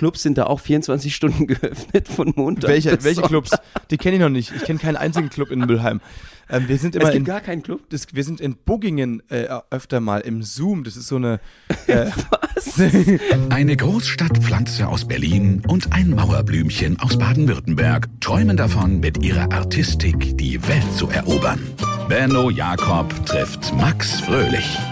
Clubs sind da auch 24 Stunden geöffnet von Montag. Welche, bis welche. Clubs? Die kenne ich noch nicht. Ich kenne keinen einzigen Club in Mülheim. Ähm, wir sind immer Es gibt in, gar keinen Club. das, wir sind in Buggingen äh, öfter mal im Zoom. Das ist so eine. Äh, Eine Großstadtpflanze aus Berlin und ein Mauerblümchen aus Baden-Württemberg träumen davon, mit ihrer Artistik die Welt zu erobern. Benno Jakob trifft Max Fröhlich.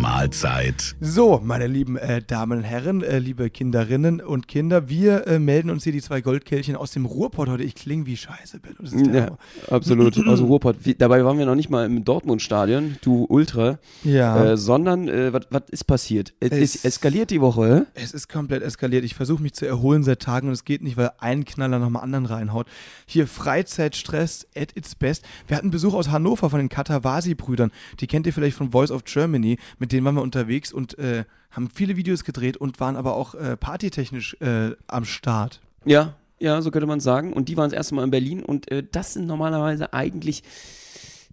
Mahlzeit. So, meine lieben äh, Damen und Herren, äh, liebe Kinderinnen und Kinder, wir äh, melden uns hier die zwei Goldkehlchen aus dem Ruhrpott heute. Ich klinge wie Scheiße, der Ja, absolut. Aus dem Ruhrpott. Wie, dabei waren wir noch nicht mal im Dortmund-Stadion, du Ultra, Ja. äh, sondern äh, was ist passiert? Es, Es- ist eskaliert die Woche. hä? Es ist komplett eskaliert. Ich versuche mich zu erholen seit Tagen und es geht nicht, weil ein Knaller nochmal anderen reinhaut. Hier Freizeitstress at its best. Wir hatten Besuch aus Hannover von den Katawasi-Brüdern. Die kennt ihr vielleicht von Voice of Germany. Mit denen waren wir unterwegs und äh, haben viele Videos gedreht und waren aber auch äh, partytechnisch äh, am Start. Ja, ja, so könnte man sagen. Und die waren das erste Mal in Berlin und äh, das sind normalerweise eigentlich.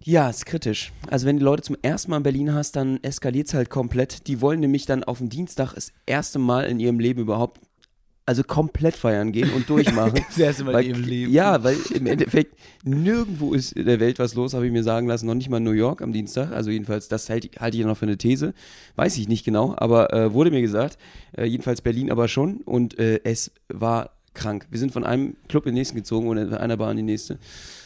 Ja, ist kritisch. Also wenn die Leute zum ersten Mal in Berlin hast, dann eskaliert es halt komplett. Die wollen nämlich dann auf dem Dienstag das erste Mal in ihrem Leben überhaupt, also komplett feiern gehen und durchmachen. Das erste Mal weil, in ihrem Leben. Ja, weil im Endeffekt nirgendwo ist in der Welt was los, habe ich mir sagen lassen. Noch nicht mal in New York am Dienstag. Also jedenfalls, das halte ich, halte ich noch für eine These. Weiß ich nicht genau, aber äh, wurde mir gesagt. Äh, jedenfalls Berlin aber schon. Und äh, es war krank. Wir sind von einem Club in den nächsten gezogen und von einer Bar in die nächste.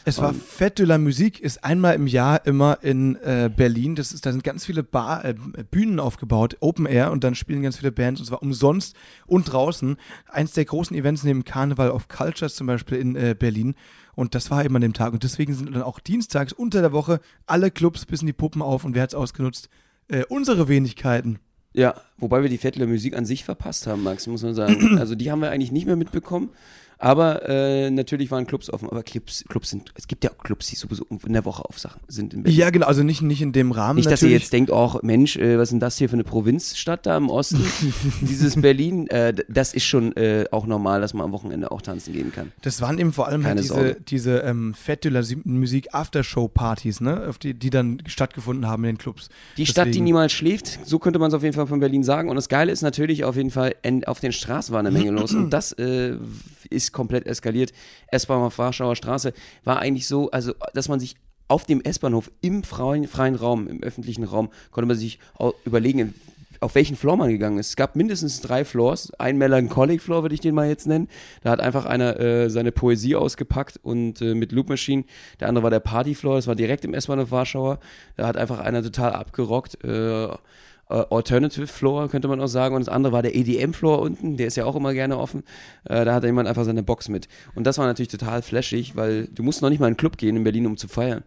Es war Fête de la Musique, ist einmal im Jahr immer in äh, Berlin. Das ist, da sind ganz viele Bar, äh, Bühnen aufgebaut, Open Air und dann spielen ganz viele Bands und zwar umsonst und draußen. Eins der großen Events neben Carnival of Cultures zum Beispiel in äh, Berlin. Und das war eben an dem Tag. Und deswegen sind dann auch dienstags unter der Woche alle Clubs bissen die Puppen auf und wer hat's ausgenutzt? Äh, unsere Wenigkeiten. Ja, wobei wir die Fettle Musik an sich verpasst haben, Max, muss man sagen. Also die haben wir eigentlich nicht mehr mitbekommen. Aber äh, natürlich waren Clubs offen. Aber Clubs, Clubs sind, es gibt ja auch Clubs, die sowieso in der Woche auf Sachen sind in Berlin. Ja, genau, also nicht, nicht in dem Rahmen. Nicht, dass ihr natürlich. jetzt denkt, auch Mensch, äh, was ist denn das hier für eine Provinzstadt da im Osten? Dieses Berlin, äh, das ist schon äh, auch normal, dass man am Wochenende auch tanzen gehen kann. Das waren eben vor allem halt diese, Sorge. diese ähm, Fête de la Si- Musik Aftershow-Partys, ne? Auf die, die dann stattgefunden haben in den Clubs. Die Stadt, die Deswegen- niemals schläft, so könnte man es auf jeden Fall von Berlin sagen. Und das Geile ist natürlich auf jeden Fall, auf den Straßen war eine Menge los. Und das äh, ist komplett eskaliert. S-Bahn auf Warschauer Straße war eigentlich so, also dass man sich auf dem S-Bahnhof im freien, freien Raum, im öffentlichen Raum, konnte man sich überlegen, auf welchen Floor man gegangen ist. Es gab mindestens drei Floors. Ein Melancholic Floor würde ich den mal jetzt nennen. Da hat einfach einer äh, seine Poesie ausgepackt und äh, mit Loop Machine. Der andere war der Party Floor, das war direkt im S-Bahnhof Warschauer. Da hat einfach einer total abgerockt. Äh, Alternative Floor, könnte man auch sagen. Und das andere war der EDM-Floor unten, der ist ja auch immer gerne offen. Äh, da hatte jemand einfach seine Box mit. Und das war natürlich total flashig, weil du musst noch nicht mal in einen Club gehen in Berlin, um zu feiern.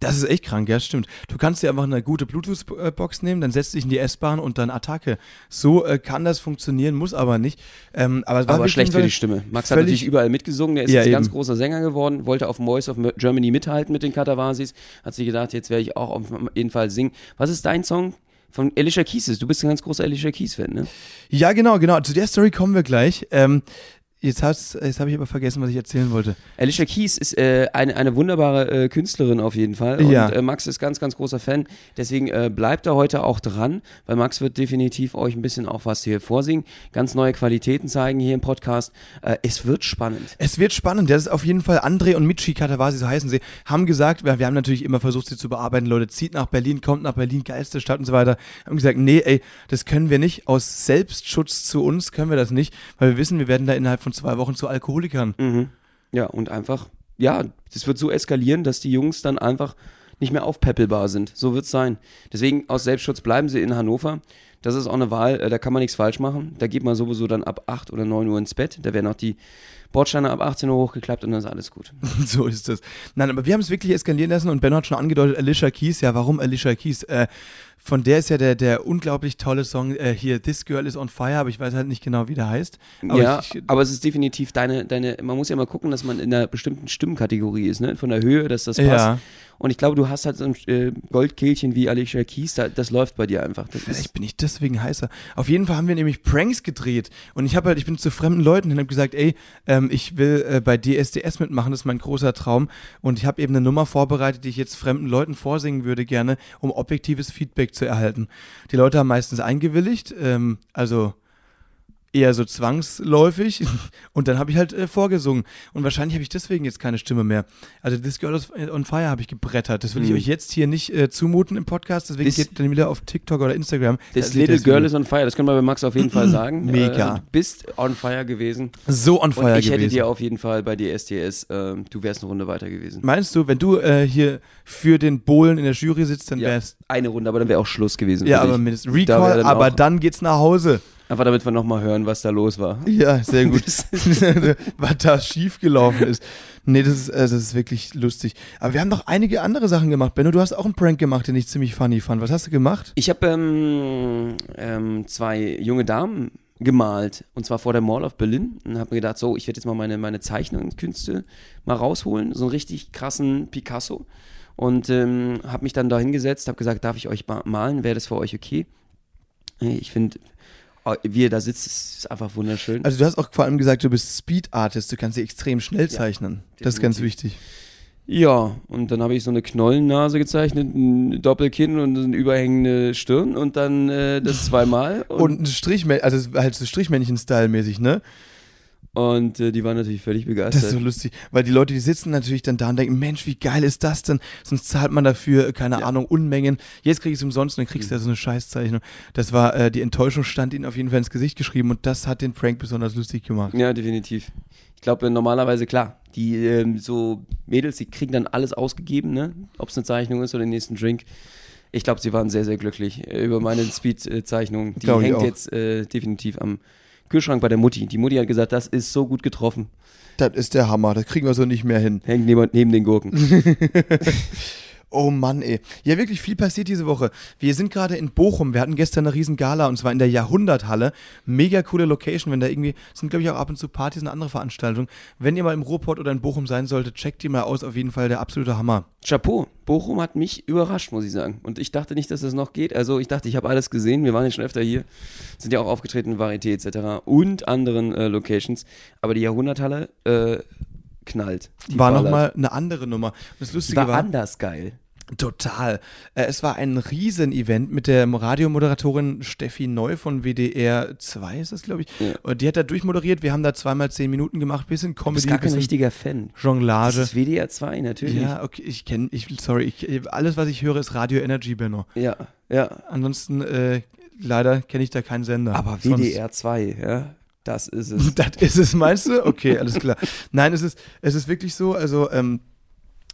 Das ist echt krank, ja, stimmt. Du kannst dir einfach eine gute Bluetooth-Box nehmen, dann setzt dich in die S-Bahn und dann Attacke. So äh, kann das funktionieren, muss aber nicht. Ähm, aber es war Aber schlecht für die Stimme. Max hat natürlich überall mitgesungen. Der ist Ja, jetzt ein ganz großer Sänger geworden, wollte auf Voice of Germany mithalten mit den Katawasis. Hat sich gedacht, jetzt werde ich auch auf jeden Fall singen. Was ist dein Song? Von Alicia Keys. Du bist ein ganz großer Alicia Keys-Fan, ne? Ja, genau, genau. Zu der Story kommen wir gleich. Ähm, jetzt jetzt habe ich aber vergessen, was ich erzählen wollte. Alicia Keys ist äh, eine, eine wunderbare äh, Künstlerin auf jeden Fall. Und Ja. äh, Max ist ganz, ganz großer Fan. Deswegen äh, bleibt er heute auch dran, weil Max wird definitiv euch ein bisschen auch was hier vorsingen. Ganz neue Qualitäten zeigen hier im Podcast. Äh, es wird spannend. Es wird spannend. Das ist auf jeden Fall André und Michi Katawasi, so heißen sie, haben gesagt, wir, wir haben natürlich immer versucht, sie zu bearbeiten. Leute, zieht nach Berlin, kommt nach Berlin, geilste Stadt und so weiter. Haben gesagt, nee, ey, das können wir nicht. Aus Selbstschutz zu uns können wir das nicht, weil wir wissen, wir werden da innerhalb von zwei Wochen zu Alkoholikern. Mhm. Ja, und einfach, ja, das wird so eskalieren, dass die Jungs dann einfach nicht mehr aufpäppelbar sind. So wird es sein. Deswegen aus Selbstschutz bleiben sie in Hannover. Das ist auch eine Wahl, äh, da kann man nichts falsch machen. Da geht man sowieso dann ab 8 oder 9 Uhr ins Bett. Da werden auch die Bordsteine ab 18 Uhr hochgeklappt und dann ist alles gut. so ist das. Nein, aber wir haben es wirklich eskalieren lassen und Ben hat schon angedeutet, Alicia Keys. Ja, warum Alicia Keys? Äh, von der ist ja der, der unglaublich tolle Song äh, hier, This Girl is on Fire, aber ich weiß halt nicht genau, wie der heißt. Aber ja, ich, aber es ist definitiv deine, deine, man muss ja mal gucken, dass man in einer bestimmten Stimmkategorie ist, ne? Von der Höhe, dass das passt. Ja. Und ich glaube, du hast halt so ein äh, Goldkehlchen wie Alicia Keys, da, das läuft bei dir einfach. Das Vielleicht bin ich deswegen heißer. Auf jeden Fall haben wir nämlich Pranks gedreht. Und ich habe halt, ich bin zu fremden Leuten hin und habe gesagt, ey, ähm, ich will äh, bei DSDS mitmachen, das ist mein großer Traum. Und ich habe eben eine Nummer vorbereitet, die ich jetzt fremden Leuten vorsingen würde gerne, um objektives Feedback zu erhalten. Die Leute haben meistens eingewilligt, ähm, also eher so zwangsläufig und dann habe ich halt äh, vorgesungen und wahrscheinlich habe ich deswegen jetzt keine Stimme mehr. Also This Girl on Fire habe ich gebrettert. Das will ich Mhm. euch jetzt hier nicht äh, zumuten im Podcast, deswegen This- geht dann wieder auf TikTok oder Instagram. Das Da Little Girl is on fire, das können wir bei Max auf jeden Fall sagen. Mega. Äh, du bist on fire gewesen. so on fire Und ich hätte gewesen. dir auf jeden Fall bei DSDS, ähm, du wärst eine Runde weiter gewesen. Meinst du, wenn du äh, hier für den Bohlen in der Jury sitzt, dann Ja, wär's eine Runde, aber dann wäre auch Schluss gewesen. ja, aber mindestens Da Recall, dann aber dann geht's nach Hause. Einfach damit wir nochmal hören, was da los war. Ja, sehr gut. Was da schiefgelaufen ist. Nee, das ist, äh, das ist wirklich lustig. Aber wir haben noch einige andere Sachen gemacht. Benno, du hast auch einen Prank gemacht, den ich ziemlich funny fand. Was hast du gemacht? Ich habe ähm, ähm, zwei junge Damen gemalt und zwar vor der Mall of Berlin und habe mir gedacht, so, ich werde jetzt mal meine, meine Zeichnungskünste mal rausholen, so einen richtig krassen Picasso und ähm, habe mich dann da hingesetzt, habe gesagt, darf ich euch ma- malen, wäre das für euch okay? Äh, Ich finde, wie ihr da sitzt, ist einfach wunderschön. Also du hast auch vor allem gesagt, du bist Speed Artist, du kannst sie extrem schnell zeichnen. das ist ganz wichtig. Ja, und dann habe ich so eine Knollennase gezeichnet, ein Doppelkinn und eine überhängende Stirn und dann äh, das zweimal. Und ein Strichmännchen, also halt so Strichmännchen-Style mäßig, ne? Und äh, die waren natürlich völlig Das begeistert. ist so lustig, weil die Leute, die sitzen natürlich dann da und denken, Mensch, wie geil ist das denn? Sonst zahlt man dafür, äh, keine Ahnung, Unmengen. Jetzt krieg ich es umsonst und dann kriegst du ja so eine Scheißzeichnung. Das war, äh, die Enttäuschung stand ihnen auf jeden Fall ins Gesicht geschrieben und das hat den Prank besonders lustig gemacht. ja, definitiv. Ich glaube, normalerweise, klar, die ähm, so Mädels, die kriegen dann alles ausgegeben, ne? Ob es eine Zeichnung ist oder den nächsten Drink. Ich glaube, sie waren sehr, sehr glücklich äh, über meine Speed-Zeichnung. Die hängt jetzt äh, definitiv am Kühlschrank bei der Mutti. Die Mutti hat gesagt, das ist so gut getroffen. Das ist der Hammer, das kriegen wir so nicht mehr hin. Hängt neben, neben den Gurken. Oh Mann, ey. Ja, wirklich viel passiert diese Woche. Wir sind gerade in Bochum. Wir hatten gestern eine riesen Gala und zwar in der Jahrhunderthalle. Mega coole Location. Wenn da irgendwie, sind glaube ich auch ab und zu Partys und andere Veranstaltungen. Wenn ihr mal im Ruhrpott oder in Bochum sein solltet, checkt die mal aus. Auf jeden Fall der absolute Hammer. Chapeau. Bochum hat mich überrascht, muss ich sagen. Und ich dachte nicht, dass das noch geht. Also ich dachte, ich habe alles gesehen. Wir waren ja schon öfter hier. Sind ja auch aufgetreten Varieté etc. und anderen äh, Locations. Aber die Jahrhunderthalle äh, knallt. War nochmal eine andere Nummer. Und das Lustige war war, anders geil. total. Äh, es war ein Riesen-Event mit der Radiomoderatorin Steffi Neu von WDR 2, ist das, glaube ich. Ja. Die hat da durchmoderiert. Wir haben da zweimal zehn Minuten gemacht. Bisschen Du bist Comedy, gar kein richtiger Fan. Das Jonglage. ist WDR 2, natürlich. Ja, okay, ich kenne, ich, sorry, ich, alles, was ich höre, ist Radio Energy, Benno. ja. ja. Ansonsten, äh, leider kenne ich da keinen Sender. Aber WDR 2, ja. Das ist es. Das ist es, meinst du? Okay, alles klar. Nein, es ist, es ist wirklich so, also, ähm,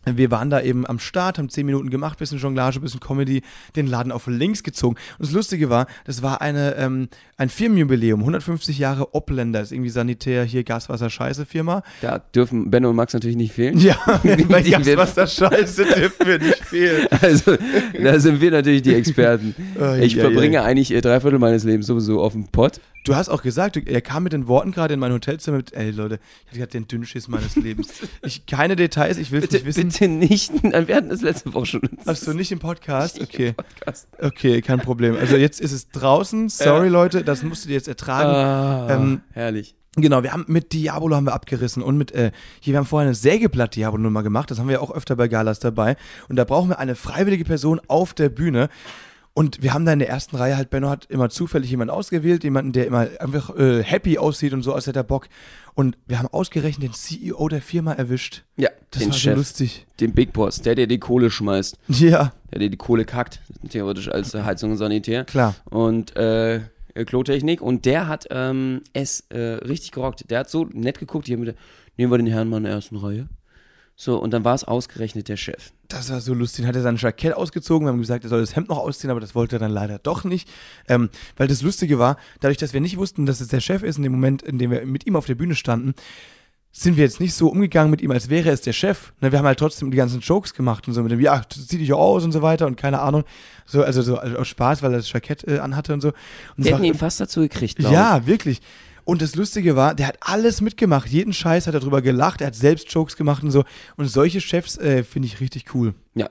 wir waren da eben am Start, haben zehn Minuten gemacht, bisschen Jonglage, bisschen Comedy, den Laden auf links gezogen. Und das Lustige war, das war eine, ähm, ein Firmenjubiläum, 150 Jahre Opländer, ist irgendwie Sanitär, hier Gaswasser, Scheiße Firma. Da dürfen Benno und Max natürlich nicht fehlen. Ja, bei Gaswasser, Scheiße dürfen wir nicht fehlen. Also, da sind wir natürlich die Experten. Ai, Ich ai, verbringe ai. eigentlich äh, drei Viertel meines Lebens sowieso auf dem Pott. Du hast auch gesagt, er kam mit den Worten gerade in mein Hotelzimmer mit, ey Leute, ich hatte gerade den Dünnschiss meines Lebens. Ich, keine Details, ich will es nicht wissen. Bitte nicht. Wir hatten das letzte Woche schon. Achso, nicht im Podcast? Nicht Okay. im Podcast. Okay, kein Problem. Also jetzt ist es draußen. Sorry, Leute, das musst du dir jetzt ertragen. Ah, Ähm, herrlich. Genau, wir haben mit Diabolo haben wir abgerissen und mit, äh, hier, wir haben vorher eine Sägeblatt-Diabolo-Nummer gemacht, das haben wir ja auch öfter bei Galas dabei. Und da brauchen wir eine freiwillige Person auf der Bühne. Und wir haben da in der ersten Reihe halt, Benno hat immer zufällig jemanden ausgewählt, jemanden, der immer einfach äh, happy aussieht und so, als hätte er Bock. Und wir haben ausgerechnet den CEO der Firma erwischt. Ja, Das den war Chef, so lustig. den Big Boss, der, der die Kohle schmeißt, Ja, der, der die Kohle kackt, theoretisch als Heizung und Sanitär. klar. Und äh, äh, Klotechnik. Und der hat ähm, es äh, richtig gerockt. Der hat so nett geguckt, haben wieder, nehmen wir den Herrn mal in der ersten Reihe. So, und dann war es ausgerechnet der Chef. Das war so lustig. Dann hat er sein Jackett ausgezogen. Wir haben gesagt, er soll das Hemd noch ausziehen, aber das wollte er dann leider doch nicht. Ähm, weil das Lustige war, dadurch, dass wir nicht wussten, dass es der Chef ist, in dem Moment, in dem wir mit ihm auf der Bühne standen, sind wir jetzt nicht so umgegangen mit ihm, als wäre es der Chef. Ne, wir haben halt trotzdem die ganzen Jokes gemacht und so mit dem, ja, zieh dich aus und so weiter und keine Ahnung. So, also so also aus Spaß, weil er das Jackett äh, anhatte und so. Und Wir hätten ihn fast dazu gekriegt, ja, wirklich. Und das Lustige war, der hat alles mitgemacht. Jeden Scheiß hat er drüber gelacht. Er hat selbst Jokes gemacht und so. Und solche Chefs äh, finde ich richtig cool. Ja.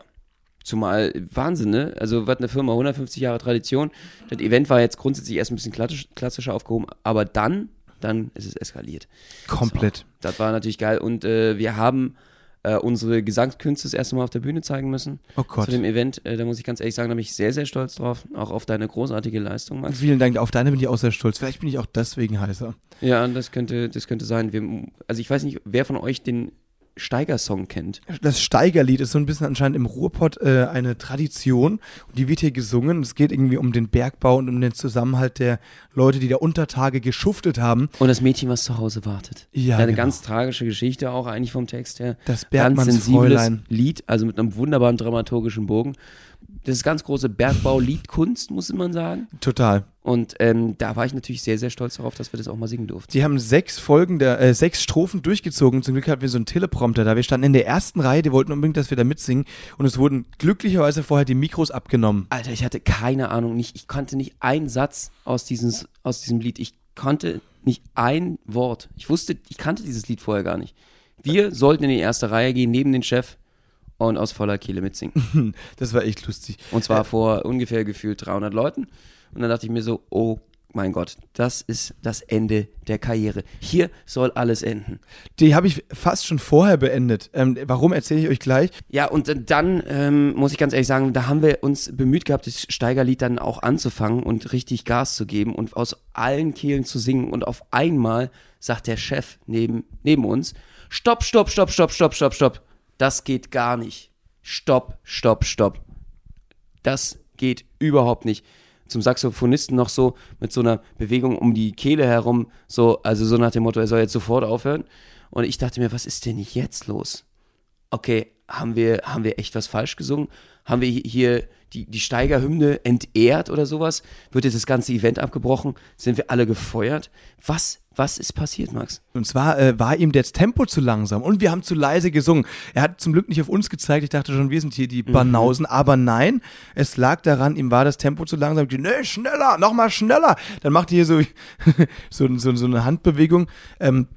Zumal Wahnsinn, ne? Also, was eine Firma, 150 Jahre Tradition. Das Event war jetzt grundsätzlich erst ein bisschen klassisch, klassischer aufgehoben, aber dann, dann ist es eskaliert. Komplett. So, das war natürlich geil. Und äh, wir haben äh, unsere Gesangskünste das erste Mal auf der Bühne zeigen müssen. Oh Gott. Zu dem Event. Äh, da muss ich ganz ehrlich sagen, da bin ich sehr, sehr stolz drauf. Auch auf deine großartige Leistung, Max. Vielen Dank. Auf deine bin ich auch sehr stolz. Vielleicht bin ich auch deswegen heißer. Ja, das könnte, das könnte sein. Wir, also ich weiß nicht, wer von euch den Steiger-Song kennt. Das Steigerlied ist so ein bisschen anscheinend im Ruhrpott äh, eine Tradition. Und die wird hier gesungen. Es geht irgendwie um den Bergbau und um den Zusammenhalt der Leute, die da unter Tage geschuftet haben. Und das Mädchen, was zu Hause wartet. Ja, Eine genau. ganz tragische Geschichte auch eigentlich vom Text her. Das ganz sensibles Bergmannsfräulein. Lied, also mit einem wunderbaren dramaturgischen Bogen. Das ist ganz große Bergbau-Liedkunst, muss man sagen. Total. Und ähm, da war ich natürlich sehr, sehr stolz darauf, dass wir das auch mal singen durften. Die haben sechs Folgen, der, äh, sechs Strophen durchgezogen. Zum Glück hatten wir so einen Teleprompter da. Wir standen in der ersten Reihe, die wollten unbedingt, dass wir da mitsingen. Und es wurden glücklicherweise vorher die Mikros abgenommen. Alter, ich hatte keine Ahnung, nicht, ich konnte nicht einen Satz aus, dieses, aus diesem Lied. Ich konnte nicht ein Wort. Ich wusste, ich kannte dieses Lied vorher gar nicht. Wir sollten in die erste Reihe gehen, neben den Chef und aus voller Kehle mitsingen. Das war echt lustig. Und zwar vor ungefähr gefühlt 300 Leuten. Und dann dachte ich mir so, oh mein Gott, das ist das Ende der Karriere. Hier soll alles enden. Die habe ich fast schon vorher beendet. Ähm, warum erzähle ich euch gleich? Ja, und äh, dann ähm, muss ich ganz ehrlich sagen, da haben wir uns bemüht gehabt, das Steigerlied dann auch anzufangen und richtig Gas zu geben und aus allen Kehlen zu singen. Und auf einmal sagt der Chef neben, neben uns, stopp, stopp, stopp, stopp, stopp, stopp, stopp. Das geht gar nicht. Stopp, stopp, stopp. Das geht überhaupt nicht. Zum Saxophonisten noch so mit so einer Bewegung um die Kehle herum, so, also so nach dem Motto, er soll jetzt sofort aufhören. Und ich dachte mir, was ist denn jetzt los? okay, haben wir, haben wir echt was falsch gesungen? Haben wir hier die, die Steigerhymne entehrt oder sowas? Wird jetzt das ganze Event abgebrochen? Sind wir alle gefeuert? Was, was ist passiert, Max? Und zwar äh, war ihm das Tempo zu langsam und wir haben zu leise gesungen. Er hat zum Glück nicht auf uns gezeigt. Ich dachte schon, wir sind hier die Banausen. Aber nein, es lag daran, ihm war das Tempo zu langsam. Die, nee, schneller, nochmal schneller. Dann macht er hier so, so, so, so eine Handbewegung ähm,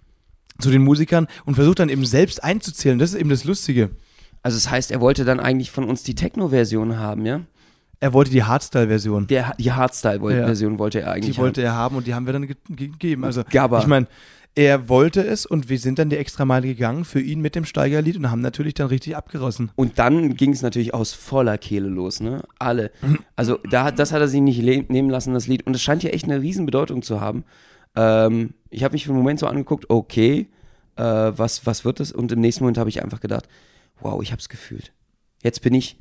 zu den Musikern und versucht dann eben selbst einzuzählen. Das ist eben das Lustige. Also das heißt, er wollte dann eigentlich von uns die Techno-Version haben, ja? Er wollte die Hardstyle-Version. Der, die Hardstyle-Version wollte er eigentlich Die wollte er haben und die haben wir dann ge ge gegeben. Also, Gabba. ich meine, er wollte es und wir sind dann die Extrameile gegangen für ihn mit dem Steigerlied und haben natürlich dann richtig abgerissen. Und dann ging es natürlich aus voller Kehle los, ne? Alle. Also da, das hat er sich nicht nehmen lassen, das Lied. Und es scheint ja echt eine Riesenbedeutung zu haben. Ähm, ich habe mich für einen Moment so angeguckt, okay, äh, was, was wird das? Und im nächsten Moment habe ich einfach gedacht, wow, ich habe es gefühlt. Jetzt bin ich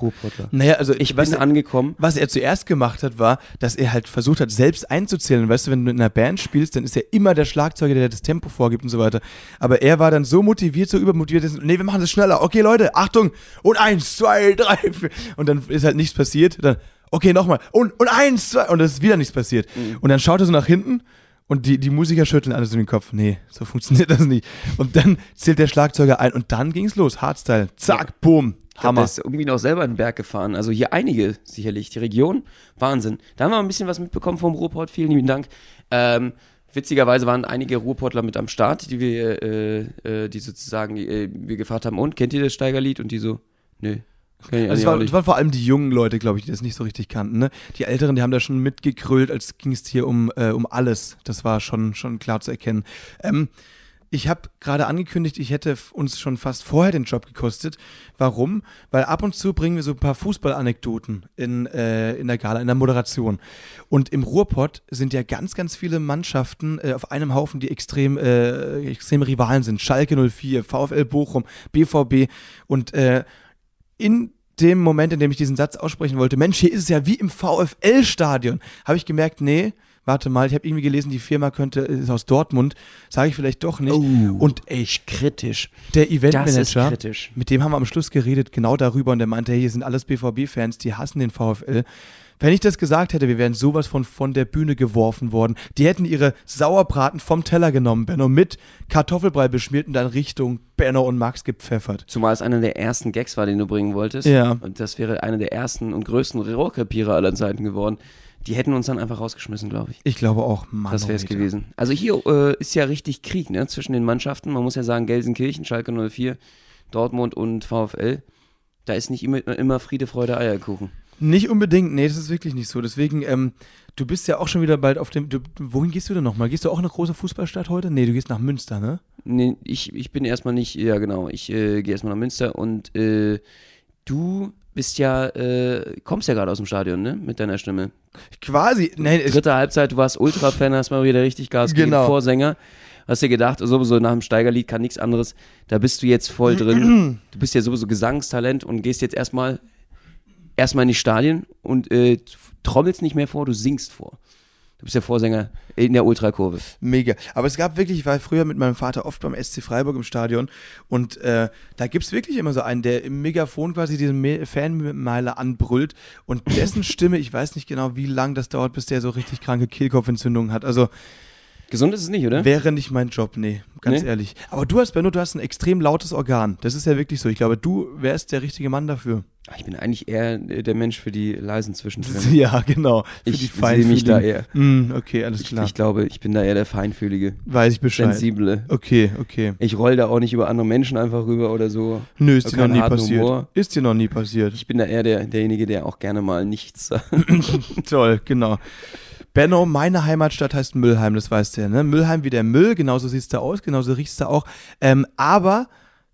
Ruhrpottler. Naja, also Ich bin er, angekommen. was er zuerst gemacht hat, war, dass er halt versucht hat, selbst einzuzählen. Weißt du, wenn du in einer Band spielst, dann ist ja immer der Schlagzeuger, der das Tempo vorgibt und so weiter. Aber er war dann so motiviert, so übermotiviert, dass, nee, wir machen das schneller. Okay, Leute, Achtung. Und eins, zwei, drei, vier. Und dann ist halt nichts passiert. Dann, okay, nochmal. Und, und eins, zwei. Und es ist wieder nichts passiert. Und dann schaut er so nach hinten und die, die Musiker schütteln alles in den Kopf. Nee, so funktioniert das nicht. Und dann zählt der Schlagzeuger ein und dann ging's los. Hardstyle. Zack, boom. Ich hab Hammer. das irgendwie noch selber in den Berg gefahren. Also hier einige sicherlich. Die Region, Wahnsinn. Da haben wir ein bisschen was mitbekommen vom Ruhrpott. Vielen lieben Dank. Ähm, witzigerweise waren einige Ruhrpottler mit am Start, die wir, äh, äh, die sozusagen, äh, wir gefragt haben, und kennt ihr das Steigerlied? Und die so, nö. Ich Also es, war, es waren vor allem die jungen Leute, glaube ich, die das nicht so richtig kannten. Ne? Die Älteren, die haben da schon mitgekrölt, als ging es hier um, äh, um alles. Das war schon, schon klar zu erkennen. Ähm, ich habe gerade angekündigt, ich hätte uns schon fast vorher den Job gekostet. Warum? Weil ab und zu bringen wir so ein paar Fußballanekdoten in, äh, in der Gala, in der Moderation. Und im Ruhrpott sind ja ganz, ganz viele Mannschaften äh, auf einem Haufen, die extrem, äh, extreme Rivalen sind. Schalke 04, VfL Bochum, BVB und äh, in dem Moment, in dem ich diesen Satz aussprechen wollte, Mensch, hier ist es ja wie im VfL-Stadion, habe ich gemerkt, nee, warte mal, ich habe irgendwie gelesen, die Firma könnte, ist aus Dortmund, sage ich vielleicht doch nicht. Oh. Und ey, kritisch. der Eventmanager, kritisch. mit dem haben wir am Schluss geredet, genau darüber, und der meinte, hey, hier sind alles BVB-Fans, die hassen den VfL. Wenn ich das gesagt hätte, wir wären sowas von von der Bühne geworfen worden. Die hätten ihre Sauerbraten vom Teller genommen, Benno, mit Kartoffelbrei beschmiert und dann Richtung Benno und Max gepfeffert. Zumal es einer der ersten Gags war, den du bringen wolltest. Ja. Und das wäre einer der ersten und größten Rohrkrepierer aller Zeiten geworden. Die hätten uns dann einfach rausgeschmissen, glaube ich. Ich glaube auch, Mann. Das wäre es gewesen. Also hier äh, ist ja richtig Krieg ne, zwischen den Mannschaften. Man muss ja sagen, Gelsenkirchen, Schalke 04, Dortmund und VfL. Da ist nicht immer, immer Friede, Freude, Eierkuchen. Nicht unbedingt, nee, das ist wirklich nicht so. Deswegen, ähm, du bist ja auch schon wieder bald auf dem. Du, wohin gehst du denn nochmal? Gehst du auch in eine große Fußballstadt heute? Nee, du gehst nach Münster, ne? Nee, ich, ich bin erstmal nicht, ja genau, ich äh, gehe erstmal nach Münster und äh, du bist ja, äh, kommst ja gerade aus dem Stadion, ne? Mit deiner Stimme. Quasi, nee, ich, Dritte Halbzeit, du warst Ultra-Fan, hast mal wieder richtig Gas gegeben, Genau. Vorsänger. Hast dir gedacht, sowieso nach dem Steigerlied kann nichts anderes. Da bist du jetzt voll drin. Du bist ja sowieso Gesangstalent und gehst jetzt erstmal erstmal in die Stadien und äh, trommelst nicht mehr vor, du singst vor. Du bist ja Vorsänger in der Ultrakurve. mega. Aber es gab wirklich, ich war früher mit meinem Vater oft beim SC Freiburg im Stadion und äh, da gibt es wirklich immer so einen, der im Megafon quasi diesen Me Fanmeiler anbrüllt und dessen Stimme, ich weiß nicht genau, wie lang das dauert, bis der so richtig kranke Kehlkopfentzündungen hat. Also Gesund ist es nicht, oder? Wäre nicht mein Job, nee, ganz Nee? ehrlich. Aber du hast, Benno, du hast ein extrem lautes Organ. Das ist ja wirklich so. Ich glaube, du wärst der richtige Mann dafür. Ich bin eigentlich eher äh, der Mensch für die leisen Zwischentöne. Ja, genau. Für Ich sehe mich da eher. Mm, okay, alles Ich, klar. ich glaube, ich bin da eher der Feinfühlige, Weiß ich Bescheid. Sensible. Okay, okay. Ich roll da auch nicht über andere Menschen einfach rüber oder so. Nö, ist dir noch nie passiert. Humor. Ist dir noch nie passiert. Ich bin da eher der, derjenige, der auch gerne mal nichts sagt. Toll, genau. Benno, meine Heimatstadt heißt Müllheim, das weißt du ja, ne? Müllheim wie der Müll, genauso siehst du aus, genauso riechst du auch. Ähm, aber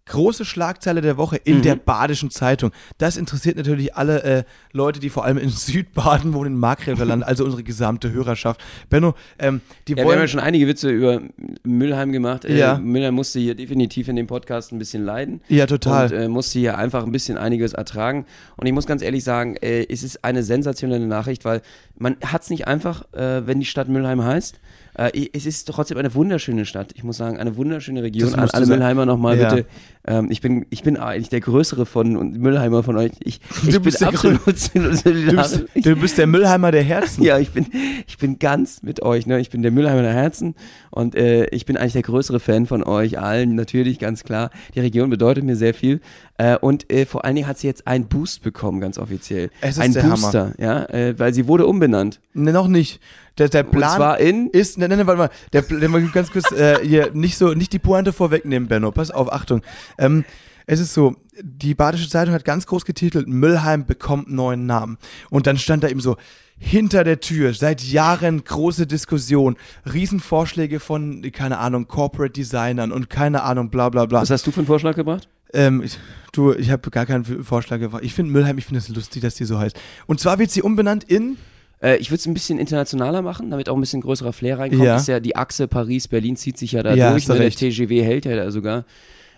große Schlagzeile der Woche in Mhm. der Badischen Zeitung. Das interessiert natürlich alle äh, Leute, die vor allem in Südbaden wohnen, in Markgräflerland, also unsere gesamte Hörerschaft. Benno, ähm, die Ja, wir haben wollen... ja schon einige Witze über Müllheim gemacht. Äh, Ja. Müllheim musste hier definitiv in dem Podcast ein bisschen leiden. Ja, total. Und äh, musste hier einfach ein bisschen einiges ertragen. Und ich muss ganz ehrlich sagen, äh, es ist eine sensationelle Nachricht, weil man hat es nicht einfach, äh, wenn die Stadt Müllheim heißt. Äh, es ist trotzdem eine wunderschöne Stadt. Ich muss sagen, eine wunderschöne Region. An alle. Müllheimer nochmal Ja. bitte. Ähm, ich, bin, ich bin eigentlich der Größere von und Müllheimer von euch. Ich, ich Du bin bist der absolut du, solidarisch. du bist der Müllheimer der Herzen. Ja, ich bin, ich bin ganz mit euch. Ne? Ich bin der Müllheimer der Herzen und äh, ich bin eigentlich der größere Fan von euch allen. Natürlich, ganz klar. Die Region bedeutet mir sehr viel. Äh, und äh, vor allen Dingen hat sie jetzt einen Boost bekommen, ganz offiziell. Es ist ein der Booster, ja, äh, weil sie wurde umbenannt. Ne, noch nicht. Der, der Plan und zwar in. ist, ne, ne, ne, warte mal, der, der mal ganz kurz, äh, hier, nicht so, nicht die Pointe vorwegnehmen, Benno, pass auf, Achtung. Ähm, es ist so, die Badische Zeitung hat ganz groß getitelt, Müllheim bekommt neuen Namen. Und dann stand da eben so, hinter der Tür, seit Jahren große Diskussion, Riesenvorschläge von, keine Ahnung, Corporate Designern und keine Ahnung, bla bla bla. Was hast du für einen Vorschlag gebracht? Ähm, ich, du, ich habe gar keinen Vorschlag gebracht. Ich finde Müllheim, ich finde es lustig, dass die so heißt. Und zwar wird sie umbenannt in, Äh, ich würde es ein bisschen internationaler machen, damit auch ein bisschen größerer Flair reinkommt. Ja. Ist ja die Achse Paris-Berlin zieht sich ja da Ja, durch. Ne? Der. TGW hält ja da sogar.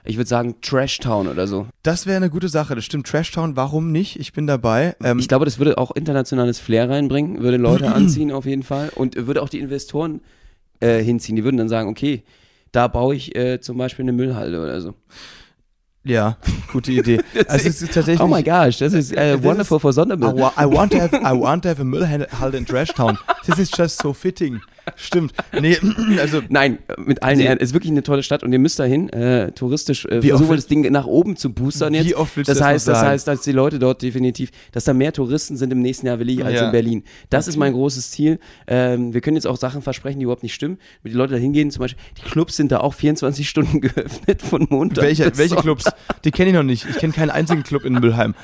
Ich würde sagen Trash Town oder so. das wäre eine gute Sache. Das stimmt, Trashtown, warum nicht? Ich bin dabei. Ähm, Ich glaube, das würde auch internationales Flair reinbringen, würde Leute anziehen auf jeden Fall und würde auch die Investoren äh, hinziehen. Die würden dann sagen, okay, da baue ich äh, zum Beispiel eine Müllhalde oder so. Ja, gute Idee. also es ist tatsächlich. Oh my gosh, das ist Das wonderful ist- for I, Sondermüll. wa I, want to have, I want to have a Müllhalde in Trashtown. This is just so fitting. Stimmt. Nee, also Nein, mit allen. Ehren, ist wirklich eine tolle Stadt und ihr müsst dahin äh, touristisch äh, versuchen, will- das Ding nach oben zu boostern jetzt. Wie oft willst das das heißt, das heißt, dass die Leute dort definitiv, dass da mehr Touristen sind im nächsten Jahr will ich als Ja. in Berlin. Das ist mein großes Ziel. Ähm, wir können jetzt auch Sachen versprechen, die überhaupt nicht stimmen. Wenn die Leute da hingehen, zum Beispiel, die Clubs sind da auch 24 Stunden geöffnet von Montag. welche, welche. Clubs? Die kenne ich noch nicht. Ich kenne keinen einzigen Club in Müllheim.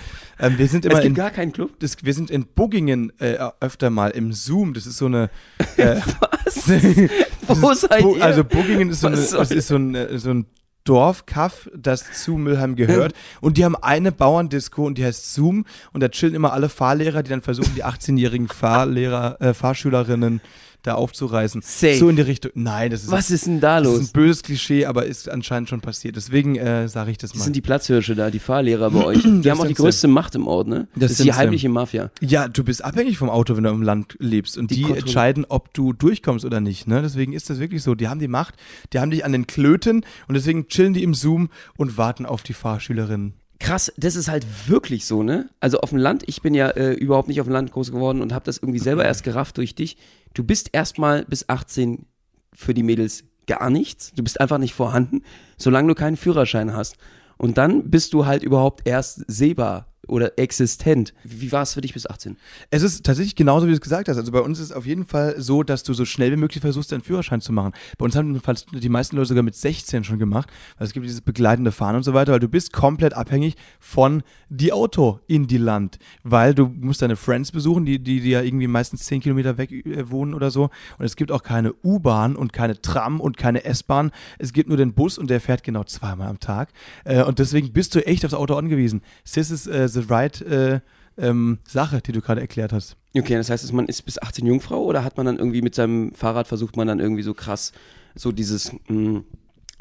Ähm, wir sind Es immer gibt in. gar keinen Club. Das, wir sind in Buggingen äh, öfter mal im Zoom. Das ist so eine. Äh, Was? Wo seid ihr? Also Buggingen ist so, eine, ist so ein, äh, so ein Dorfkaff, das zu Müllheim gehört. Und die haben eine Bauerndisco und die heißt Zoom. Und da chillen immer alle Fahrlehrer, die dann versuchen, die 18-jährigen Fahrlehrer, äh, Fahrschülerinnen da aufzureißen. Safe. So in die Richtung. Nein, das ist, Was ist denn da das ist los? ein böses Klischee, aber ist anscheinend schon passiert. Deswegen äh, sage ich das Das mal. sind die Platzhirsche da, die Fahrlehrer bei euch. Die haben auch die größte Macht im Ort, ne? Das Das ist die sie. heimliche Mafia. ja, du bist abhängig vom Auto, wenn du im Land lebst. Und Die die, entscheiden, ob du durchkommst oder nicht. Ne? Deswegen ist das wirklich so. Die haben die Macht, die haben dich an den Klöten und deswegen chillen die im Zoom und warten auf die Fahrschülerinnen. Krass, das ist halt wirklich so, ne? Also auf dem Land, ich bin ja äh, überhaupt nicht auf dem Land groß geworden und habe das irgendwie selber erst gerafft durch dich. Du bist erstmal bis 18 für die Mädels gar nichts. Du bist einfach nicht vorhanden, solange du keinen Führerschein hast. Und dann bist du halt überhaupt erst sehbar oder existent. Wie war es für dich bis 18? Es ist tatsächlich genauso, wie du es gesagt hast. Also bei uns ist es auf jeden Fall so, dass du so schnell wie möglich versuchst, deinen Führerschein zu machen. Bei uns haben die meisten Leute sogar mit 16 schon gemacht, weil es gibt dieses begleitende Fahren und so weiter, weil du bist komplett abhängig von die Auto in die Land, weil du musst deine Friends besuchen, die, die, die ja irgendwie meistens 10 Kilometer weg äh, wohnen oder so. Und es gibt auch keine U-Bahn und keine Tram und keine S-Bahn. Es gibt nur den Bus und der fährt genau zweimal am Tag. Äh, und deswegen bist du echt aufs Auto angewiesen. This is äh, the right äh, ähm, Sache, die du gerade erklärt hast. Okay, das heißt, man ist bis 18 Jungfrau oder hat man dann irgendwie mit seinem Fahrrad versucht man dann irgendwie so krass so dieses mh,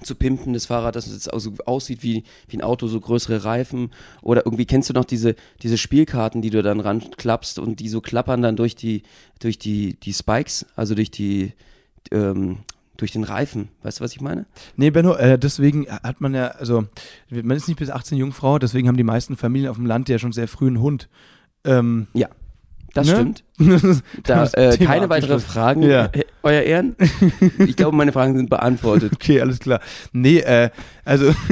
zu pimpen, das Fahrrad, dass es also aussieht wie, wie ein Auto, so größere Reifen oder irgendwie kennst du noch diese, diese Spielkarten, die du dann ranklappst und die so klappern dann durch die, durch die, die Spikes, also durch die, ähm, durch den Reifen. Weißt du, was ich meine? Nee, Benno, äh, deswegen hat man ja, also man ist nicht bis 18 Jungfrau, deswegen haben die meisten Familien auf dem Land ja schon sehr früh einen Hund. Ähm, Ja, das Ne? stimmt. Da, äh, keine weitere abgeschlossen. Fragen, Ja. äh, Euer Ehren. Ich glaube, meine Fragen sind beantwortet. Okay, alles klar. Nee, äh, also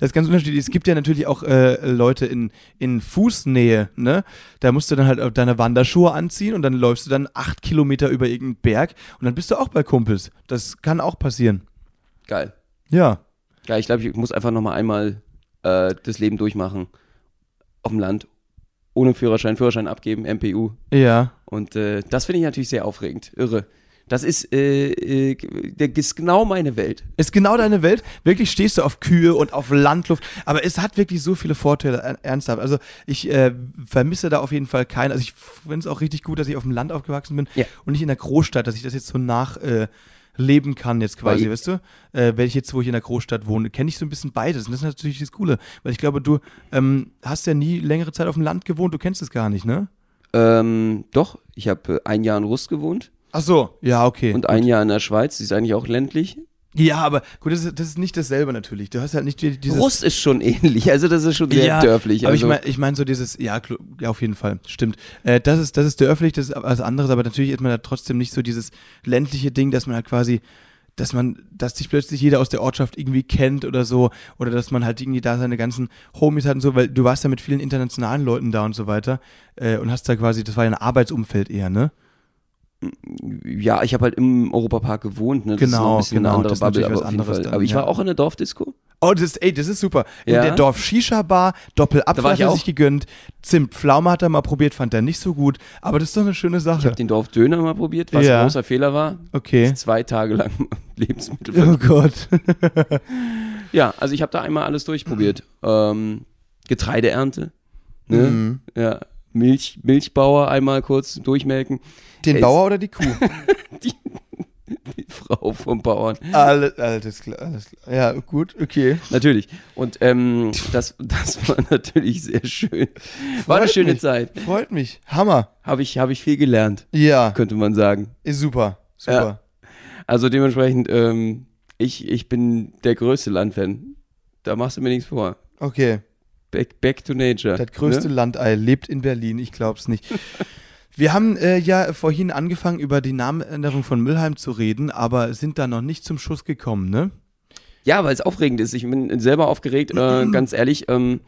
das ist ganz unterschiedlich. Es gibt ja natürlich auch äh, Leute in, in Fußnähe, ne? Da musst du dann halt deine Wanderschuhe anziehen und dann läufst du dann acht Kilometer über irgendeinen Berg und dann bist du auch bei Kumpels. Das kann auch passieren. Geil. Ja. Ja, ich glaube, ich muss einfach nochmal einmal äh, das Leben durchmachen. Auf dem Land. Ohne Führerschein, Führerschein abgeben, MPU. Ja. Und äh, das finde ich natürlich sehr aufregend. Irre. Das ist, äh, äh, das ist genau meine Welt. Ist genau deine Welt. Wirklich stehst du auf Kühe und auf Landluft. Aber es hat wirklich so viele Vorteile, er- ernsthaft. Also ich äh, vermisse da auf jeden Fall keinen. Also ich finde es auch richtig gut, dass ich auf dem Land aufgewachsen bin Ja. und nicht in der Großstadt, dass ich das jetzt so nach äh, leben kann jetzt quasi, Weil- weißt du? Äh, wenn ich jetzt, wo ich in der Großstadt wohne, kenne ich so ein bisschen beides. Und das ist natürlich das Coole. Weil ich glaube, du ähm, hast ja nie längere Zeit auf dem Land gewohnt, du kennst es gar nicht, ne? Ähm, doch, ich habe äh, ein Jahr in Rust gewohnt Ach so, ja, okay. und ein Jahr in der Schweiz. Die ist eigentlich auch ländlich. Ja, aber gut, das ist, das ist nicht dasselbe natürlich. Du hast halt nicht die- dieses... Rust ist schon ähnlich. Also, das ist schon sehr ja, dörflich. Aber also, ich meine ich mein so dieses, ja, ja, auf jeden Fall, stimmt. Äh, das, ist, das ist dörflich, das ist was anderes, aber natürlich ist man da trotzdem nicht so dieses ländliche Ding, dass man halt quasi, dass man, dass sich plötzlich jeder aus der Ortschaft irgendwie kennt oder so, oder dass man halt irgendwie da seine ganzen Homies hat und so, weil du warst ja mit vielen internationalen Leuten da und so weiter äh, und hast da quasi, das war ja ein Arbeitsumfeld eher, ne? Ja, ich habe halt im Europapark gewohnt. Ne? Das ist noch Genau, ein bisschen genau, eine andere das ist Bubble, aber was auf jeden anderes Fall. dann, aber ich ja. war auch in der Dorfdisco. Oh, das ist, ey, das ist super. In Ja. der Dorf Shisha Bar, Doppelapfel ich er sich gegönnt, Zimtpflaume hat er mal probiert, fand er nicht so gut, aber das ist doch eine schöne Ich Sache. habe den Dorfdöner mal probiert, was Ja. ein großer Fehler war. Okay. Zwei Tage lang Lebensmittel. Oh Gott. Ja, also ich habe da einmal alles durchprobiert. Ähm, Getreideernte, ne? Mhm. ja, Milch, Milchbauer einmal kurz durchmelken. Den Ey, Bauer oder die Kuh? Die Frau vom Bauern. alles, alles klar, alles klar. Ja, gut, okay. Natürlich. Und ähm, das, das war natürlich sehr schön. War eine Freut schöne mich. Zeit. Freut mich. Hammer. Habe ich, hab ich viel gelernt, Ja, könnte man sagen. ist super. Super. Also dementsprechend, ähm, ich, ich bin der größte Landfan. Da machst du mir nichts vor. Okay. Back, back to nature. Das größte Ne? Landei lebt in Berlin, ich glaub's nicht. Wir haben äh, ja vorhin angefangen, über die Namenänderung von Müllheim zu reden, aber sind da noch nicht zum Schuss gekommen, ne? Ja, weil es aufregend ist. Ich bin selber aufgeregt, äh, ganz ehrlich. Ähm,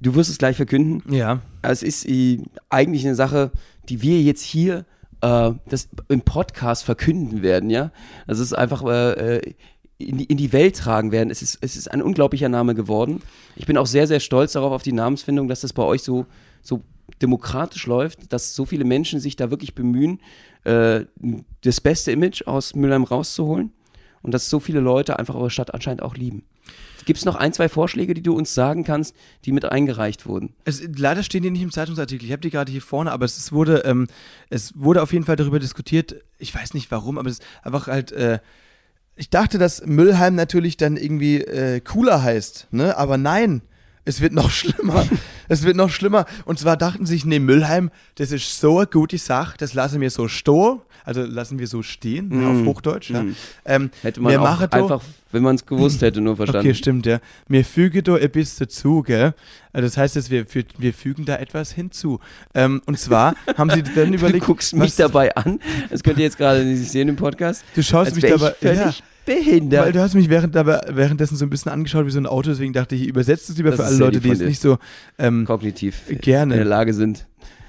du- wirst es gleich verkünden. Ja. Es ist äh, eigentlich eine Sache, die wir jetzt hier äh, das im Podcast verkünden werden, ja. Es ist einfach äh, äh, in, die, in die Welt tragen werden. Es ist, es ist ein unglaublicher Name geworden. Ich bin auch sehr, sehr stolz darauf, auf die Namensfindung, dass das bei euch so, so demokratisch läuft, dass so viele Menschen sich da wirklich bemühen, äh, das beste Image aus Mülheim rauszuholen und dass so viele Leute einfach eure Stadt anscheinend auch lieben. Gibt es noch ein, zwei Vorschläge, die du uns sagen kannst, die mit eingereicht wurden? Es, leider stehen die nicht im Zeitungsartikel. Ich habe die gerade hier vorne, aber es, ist, wurde, ähm, es wurde auf jeden Fall darüber diskutiert. Ich weiß nicht warum, aber es ist einfach halt. Äh, ich dachte, dass Müllheim natürlich dann irgendwie äh, cooler heißt, ne? Aber nein, es wird noch schlimmer. es wird noch schlimmer. Und zwar dachten sich, nee, Müllheim, das ist so eine gute Sache, das lasse mir so stehen. Also lassen wir so stehen, Mm. auf Hochdeutsch. Ja. Mm. Ähm, Hätte man auch einfach, wenn man es gewusst hätte, nur verstanden. Okay, stimmt, ja. Mir füge do ein bisschen dazu, gell? Also das heißt, dass wir, wir fügen da etwas hinzu. Ähm, und zwar haben sie dann du überlegt, guckst mich dabei an. Das könnt ihr jetzt gerade nicht sehen im Podcast. du schaust mich dabei, ich völlig ja, behindert. weil du hast mich während, dabei, währenddessen so ein bisschen angeschaut wie so ein Auto, deswegen dachte ich, ich übersetze es lieber Das für alle Leute, die jetzt nicht so ähm, Kognitiv Gerne. in der Lage sind.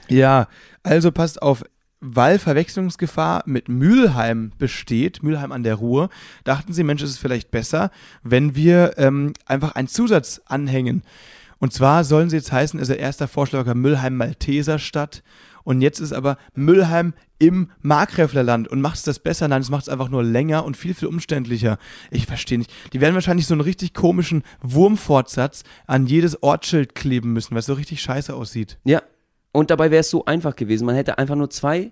Ja, also passt auf, weil Verwechslungsgefahr mit Mülheim besteht, Mülheim an der Ruhr, dachten sie, Mensch, ist es vielleicht besser, wenn wir ähm, einfach einen Zusatz anhängen. Und zwar sollen sie jetzt heißen, also erster Vorschlag war Mülheim Malteserstadt und jetzt ist aber Mülheim im Markgräflerland und macht es das besser? Nein, es macht es einfach nur länger und viel, viel umständlicher. Ich verstehe nicht. Die werden wahrscheinlich so einen richtig komischen Wurmfortsatz an jedes Ortsschild kleben müssen, weil es so richtig scheiße aussieht. Ja. Und dabei wäre es so einfach gewesen. Man hätte einfach nur zwei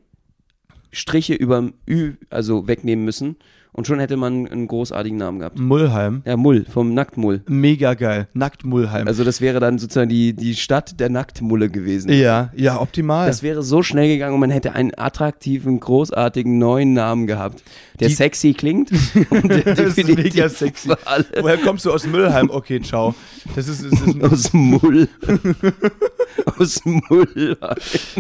Striche über Ü, also wegnehmen müssen. Und schon hätte man einen großartigen Namen gehabt. Mullheim. Ja, Mull, vom Nacktmull. Mega geil. Nackt Mullheim. Also das wäre dann sozusagen die, die Stadt der Nacktmulle gewesen. ja, ja, optimal. Das wäre so schnell gegangen und man hätte einen attraktiven, großartigen neuen Namen gehabt, der Die- sexy klingt und der Das ist mega sexy. Woher kommst du aus Müllheim? Okay, ciao. Das ist, das ist aus Mull. aus Mull.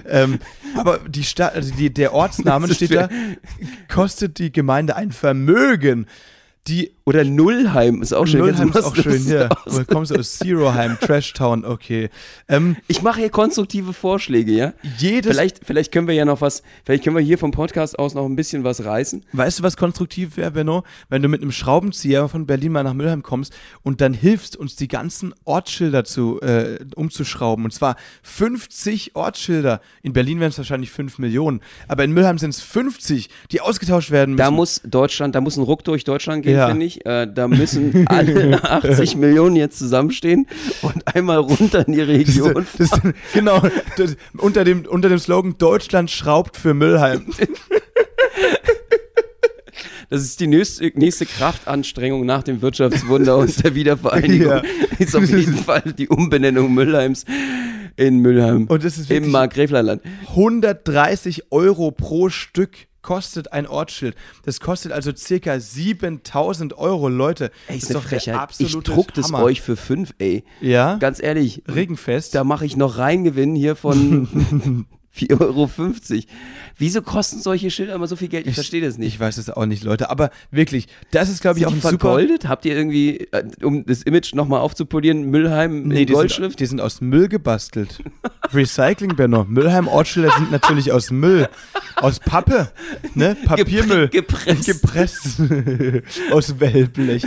ähm, aber die Stadt, also die, der Ortsname Das steht da, kostet die Gemeinde ein Vermögen. Die Oder Nullheim ist auch schön. Nullheim ist du auch schön, ja. Ist Woher kommst du aus Zeroheim, Trash Town, okay. Ähm, Ich mache hier konstruktive Vorschläge, ja? jedes, Vielleicht, vielleicht können wir ja noch was, vielleicht können wir hier vom Podcast aus noch ein bisschen was reißen. Weißt du, was konstruktiv wäre, Benno? Wenn du mit einem Schraubenzieher von Berlin mal nach Müllheim kommst und dann hilfst, uns die ganzen Ortsschilder zu, äh, umzuschrauben. Und zwar 50 Ortsschilder. In Berlin wären es wahrscheinlich 5 Millionen. Aber in Müllheim sind es 50, die ausgetauscht werden müssen. Da muss Deutschland, da muss ein Ruck durch Deutschland gehen, Ja. Finde ich. Äh, da müssen alle 80 Millionen jetzt zusammenstehen und einmal runter in die Region. das, das, genau, das, unter, dem, unter dem Slogan Deutschland schraubt für Müllheim. Das ist die nächste, nächste Kraftanstrengung nach dem Wirtschaftswunder und der Wiedervereinigung. Ja. Ist auf jeden Fall die Umbenennung Müllheims in Müllheim. Und das ist Im Markgräflerland. 130 Euro pro Stück kostet ein Ortsschild. Das kostet also circa 7000 Euro, Leute. Ey, das ist eine doch Frechheit. Ich druck das Hammer. euch für 5, ey. Ja? Ganz ehrlich. Regenfest. Da mache ich noch Reingewinn hier von 4,50 Euro. Wieso kosten solche Schilder immer so viel Geld? Ich, verstehe das nicht. Ich weiß es auch nicht, Leute. Aber wirklich, das ist, glaube ich, auch ein super. vergoldet? Habt ihr irgendwie, äh, um das Image nochmal aufzupolieren, Müllheim Nee, in die Goldschrift? sind, die sind aus Müll gebastelt. Recycling, Benno. Müllheim Ortsschilder sind natürlich aus Müll. Aus Pappe. Ne? Papiermüll. Gepresst. Gepresst. aus Wellblech.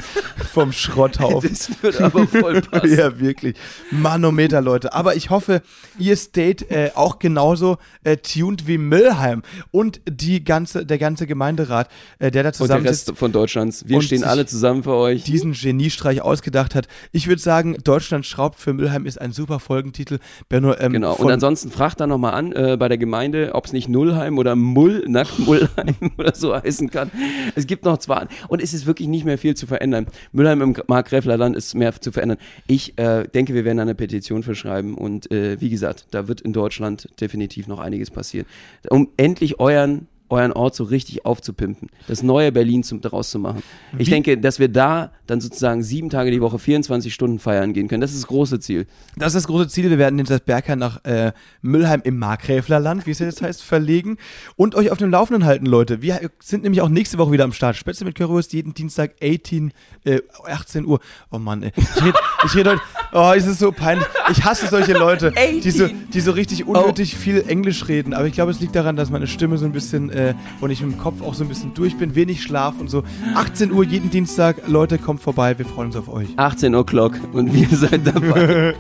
Vom Schrotthaufen. Das wird aber voll passen. Ja, wirklich. Manometer, Leute. Aber ich hoffe, ihr steht äh, auch genauso äh, tuned wie Müllheim und die ganze, der ganze Gemeinderat, äh, der da Und der Rest von Deutschlands. Wir stehen alle zusammen für euch. diesen Geniestreich ausgedacht hat. Ich würde sagen, Deutschland schraubt für Müllheim ist ein super Folgentitel. Benno, ähm, Genau. Und ansonsten fragt da nochmal an äh, bei der Gemeinde, ob es nicht Nullheim oder Mull, Nacktmullheim oder so heißen kann. Es gibt noch zwar, und es ist wirklich nicht mehr viel zu verändern. Müllheim im Markgräflerland ist mehr zu verändern. Ich äh, denke, wir werden eine Petition für schreiben und äh, wie gesagt, da wird in Deutschland definitiv noch einiges passieren. Um endlich euren euren Ort so richtig aufzupimpen, das neue Berlin zum, daraus zu machen. Ich Wie- denke, dass wir da dann sozusagen sieben Tage die Woche, 24 Stunden feiern gehen können. Das ist das große Ziel. das ist das große Ziel. Wir werden jetzt das Bergheim nach äh, Müllheim im Markgräflerland, wie es jetzt heißt, verlegen und euch auf dem Laufenden halten, Leute. Wir sind nämlich auch nächste Woche wieder am Start. Spätzle mit Currywurst jeden Dienstag 18, äh, 18 Uhr. Oh Mann, ey. Ich rede red heute. Oh, es ist so peinlich. Ich hasse solche Leute, die so, 18. die so richtig unnötig viel Englisch reden. Aber ich glaube, es liegt daran, dass meine Stimme so ein bisschen äh, und ich mit dem Kopf auch so ein bisschen durch bin, wenig Schlaf und so. 18 Uhr jeden Dienstag. Leute, kommt vorbei. Wir freuen uns auf euch. 18 O'Clock und wir seid dabei.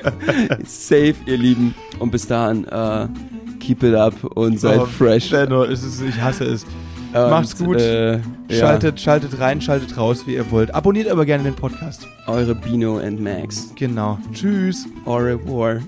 Safe, ihr Lieben. Und bis dahin, äh, keep it up und seid Oh, fresh. Benno, es ist, ich hasse es. Und, macht's gut. Äh, ja, Schaltet, schaltet rein, schaltet raus, wie ihr wollt. Abonniert aber gerne den Podcast. eure Bino and Max. Genau. Tschüss. Au revoir.